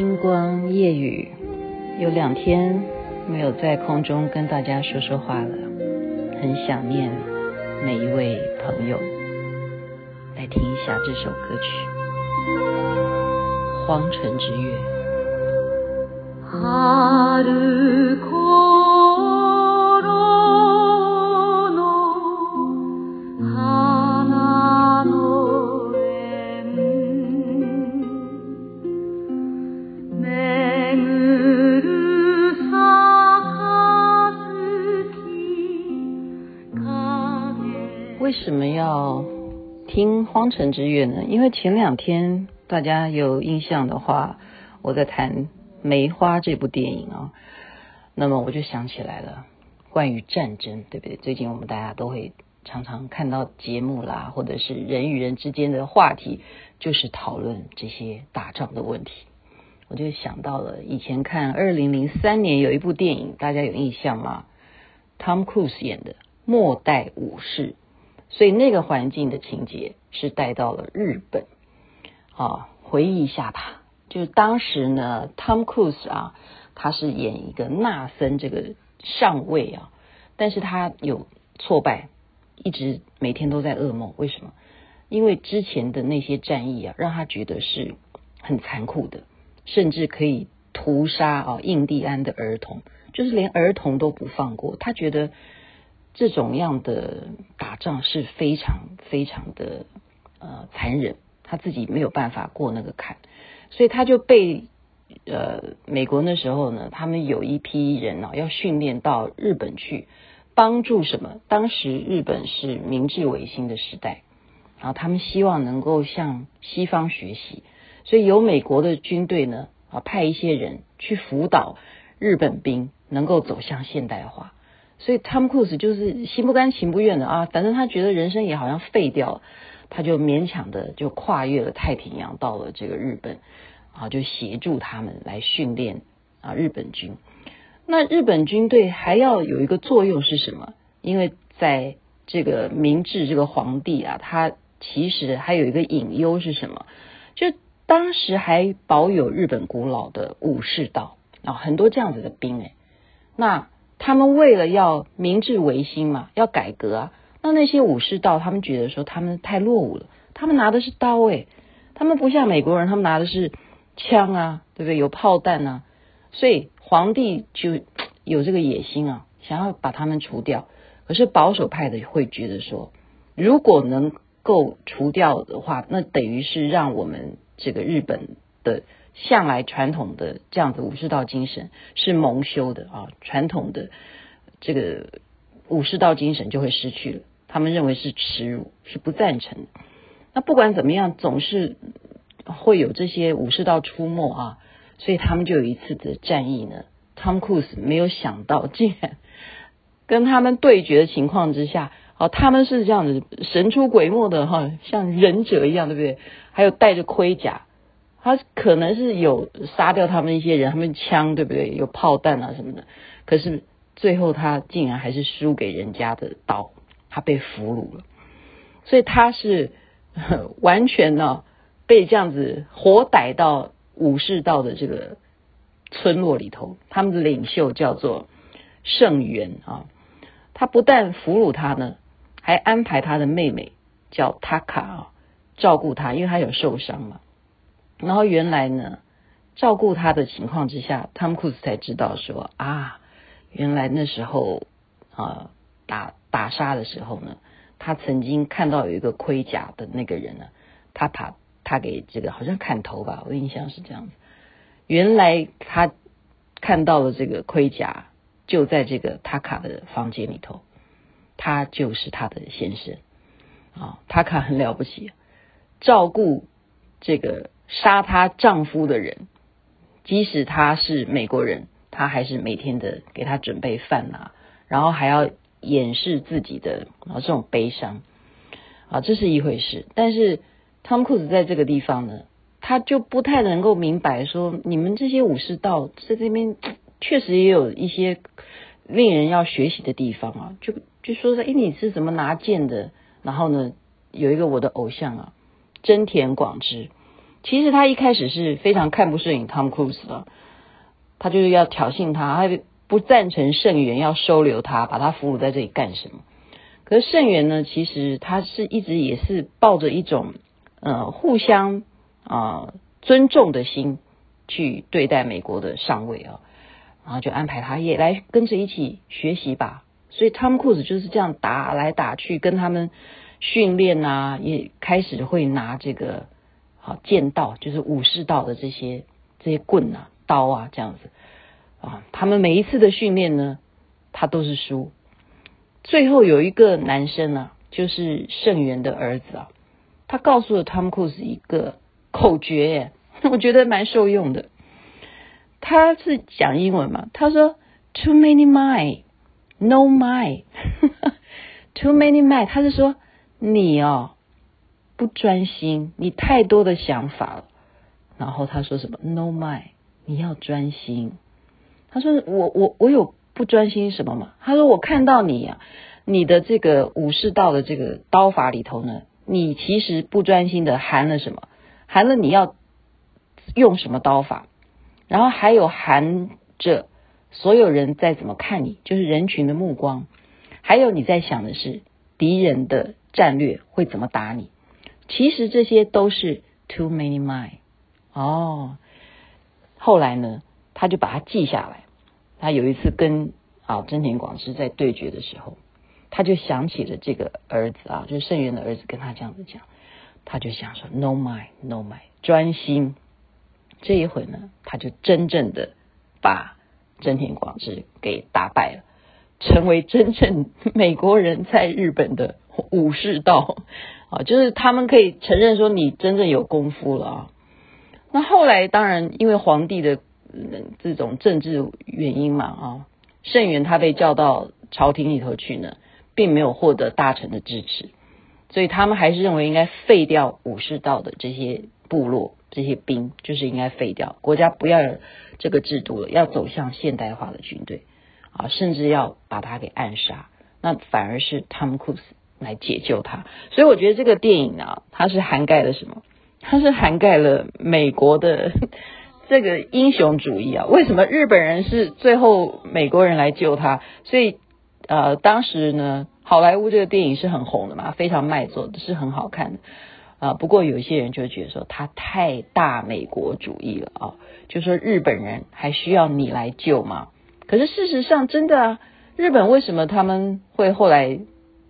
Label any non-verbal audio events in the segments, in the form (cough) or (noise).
星光夜雨，有两天没有在空中跟大家说说话了，很想念每一位朋友。来听一下这首歌曲《荒城之月》。为什么要听《荒城之月》呢？因为前两天大家有印象的话，我在谈《梅花》这部电影啊，那么我就想起来了，关于战争，对不对？最近我们大家都会常常看到节目啦，或者是人与人之间的话题，就是讨论这些打仗的问题。我就想到了以前看二零零三年有一部电影，大家有印象吗？Tom Cruise 演的《末代武士》。所以那个环境的情节是带到了日本，啊，回忆一下吧。就是当时呢，Tom Cruise 啊，他是演一个纳森这个上尉啊，但是他有挫败，一直每天都在噩梦。为什么？因为之前的那些战役啊，让他觉得是很残酷的，甚至可以屠杀啊印第安的儿童，就是连儿童都不放过。他觉得。这种样的打仗是非常非常的呃残忍，他自己没有办法过那个坎，所以他就被呃美国那时候呢，他们有一批人啊要训练到日本去帮助什么？当时日本是明治维新的时代，然后他们希望能够向西方学习，所以由美国的军队呢啊派一些人去辅导日本兵能够走向现代化。所以汤姆·克鲁斯就是心不甘情不愿的啊，反正他觉得人生也好像废掉了，他就勉强的就跨越了太平洋，到了这个日本啊，就协助他们来训练啊日本军。那日本军队还要有一个作用是什么？因为在这个明治这个皇帝啊，他其实还有一个隐忧是什么？就当时还保有日本古老的武士道啊，很多这样子的兵哎，那。他们为了要明治维新嘛，要改革啊，那那些武士道，他们觉得说他们太落伍了，他们拿的是刀诶，他们不像美国人，他们拿的是枪啊，对不对？有炮弹啊，所以皇帝就有这个野心啊，想要把他们除掉。可是保守派的会觉得说，如果能够除掉的话，那等于是让我们这个日本的。向来传统的这样子武士道精神是蒙羞的啊，传统的这个武士道精神就会失去了，他们认为是耻辱，是不赞成的。那不管怎么样，总是会有这些武士道出没啊，所以他们就有一次的战役呢，Tom Cruise 没有想到，竟然跟他们对决的情况之下，哦，他们是这样子神出鬼没的哈，像忍者一样，对不对？还有带着盔甲。他可能是有杀掉他们一些人，他们枪对不对？有炮弹啊什么的。可是最后他竟然还是输给人家的刀，他被俘虏了。所以他是 (laughs) 完全呢被这样子活逮到武士道的这个村落里头。他们的领袖叫做圣元啊，他不但俘虏他呢，还安排他的妹妹叫塔卡啊照顾他，因为他有受伤嘛。然后原来呢，照顾他的情况之下，汤姆·克鲁斯才知道说啊，原来那时候啊打打杀的时候呢，他曾经看到有一个盔甲的那个人呢，他把他给这个好像砍头吧，我印象是这样子。原来他看到了这个盔甲就在这个塔卡的房间里头，他就是他的先生啊，塔卡很了不起，照顾这个。杀她丈夫的人，即使他是美国人，她还是每天的给他准备饭呐，然后还要掩饰自己的啊这种悲伤啊，这是一回事。但是汤姆·克鲁斯在这个地方呢，他就不太能够明白说，你们这些武士道在这边确实也有一些令人要学习的地方啊。就就说说，哎，你是怎么拿剑的？然后呢，有一个我的偶像啊，真田广之。其实他一开始是非常看不顺眼汤姆·克鲁斯的，他就是要挑衅他，他不赞成圣元要收留他，把他俘虏在这里干什么？可是圣元呢，其实他是一直也是抱着一种呃互相啊、呃、尊重的心去对待美国的上尉啊，然后就安排他也来跟着一起学习吧。所以汤姆·克鲁斯就是这样打来打去，跟他们训练啊，也开始会拿这个。好剑道就是武士道的这些这些棍啊刀啊这样子啊，他们每一次的训练呢，他都是输。最后有一个男生啊，就是圣元的儿子啊，他告诉了汤姆·克鲁斯一个口诀，(laughs) 我觉得蛮受用的。他是讲英文嘛，他说 “Too many mind, no mind, (laughs) too many mind”，他是说你哦。不专心，你太多的想法了。然后他说什么？No mind，你要专心。他说我我我有不专心什么吗？他说我看到你呀、啊，你的这个武士道的这个刀法里头呢，你其实不专心的含了什么？含了你要用什么刀法？然后还有含着所有人在怎么看你，就是人群的目光，还有你在想的是敌人的战略会怎么打你。其实这些都是 too many mind 哦。后来呢，他就把它记下来。他有一次跟啊真田广之在对决的时候，他就想起了这个儿子啊，就是圣元的儿子跟他这样子讲，他就想说 no mind no mind 专心。这一回呢，他就真正的把真田广之给打败了，成为真正美国人在日本的武士道。啊，就是他们可以承认说你真正有功夫了啊。那后来当然因为皇帝的这种政治原因嘛啊，圣元他被叫到朝廷里头去呢，并没有获得大臣的支持，所以他们还是认为应该废掉武士道的这些部落这些兵，就是应该废掉，国家不要这个制度了，要走向现代化的军队啊，甚至要把他给暗杀。那反而是汤姆·克鲁斯。来解救他，所以我觉得这个电影啊，它是涵盖了什么？它是涵盖了美国的 (laughs) 这个英雄主义啊。为什么日本人是最后美国人来救他？所以呃，当时呢，好莱坞这个电影是很红的嘛，非常卖座的，是很好看的啊，不过有些人就觉得说他太大美国主义了啊，就说日本人还需要你来救吗？可是事实上真的啊，日本为什么他们会后来？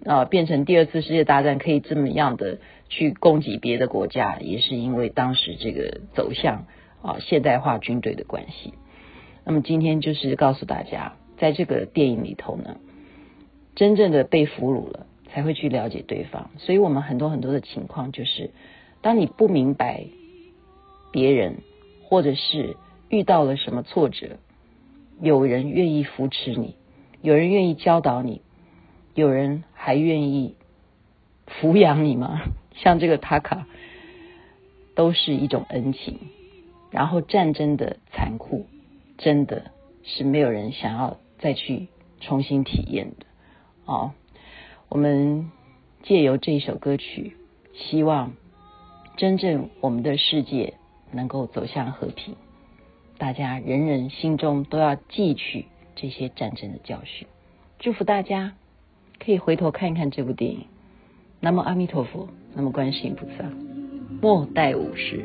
啊，变成第二次世界大战可以这么样的去攻击别的国家，也是因为当时这个走向啊现代化军队的关系。那么今天就是告诉大家，在这个电影里头呢，真正的被俘虏了，才会去了解对方。所以我们很多很多的情况就是，当你不明白别人，或者是遇到了什么挫折，有人愿意扶持你，有人愿意教导你。有人还愿意抚养你吗？(laughs) 像这个塔卡，都是一种恩情。然后战争的残酷，真的是没有人想要再去重新体验的。哦，我们借由这首歌曲，希望真正我们的世界能够走向和平。大家人人心中都要记取这些战争的教训。祝福大家。可以回头看一看这部电影。南无阿弥陀佛，南无观世音菩萨，末代武士。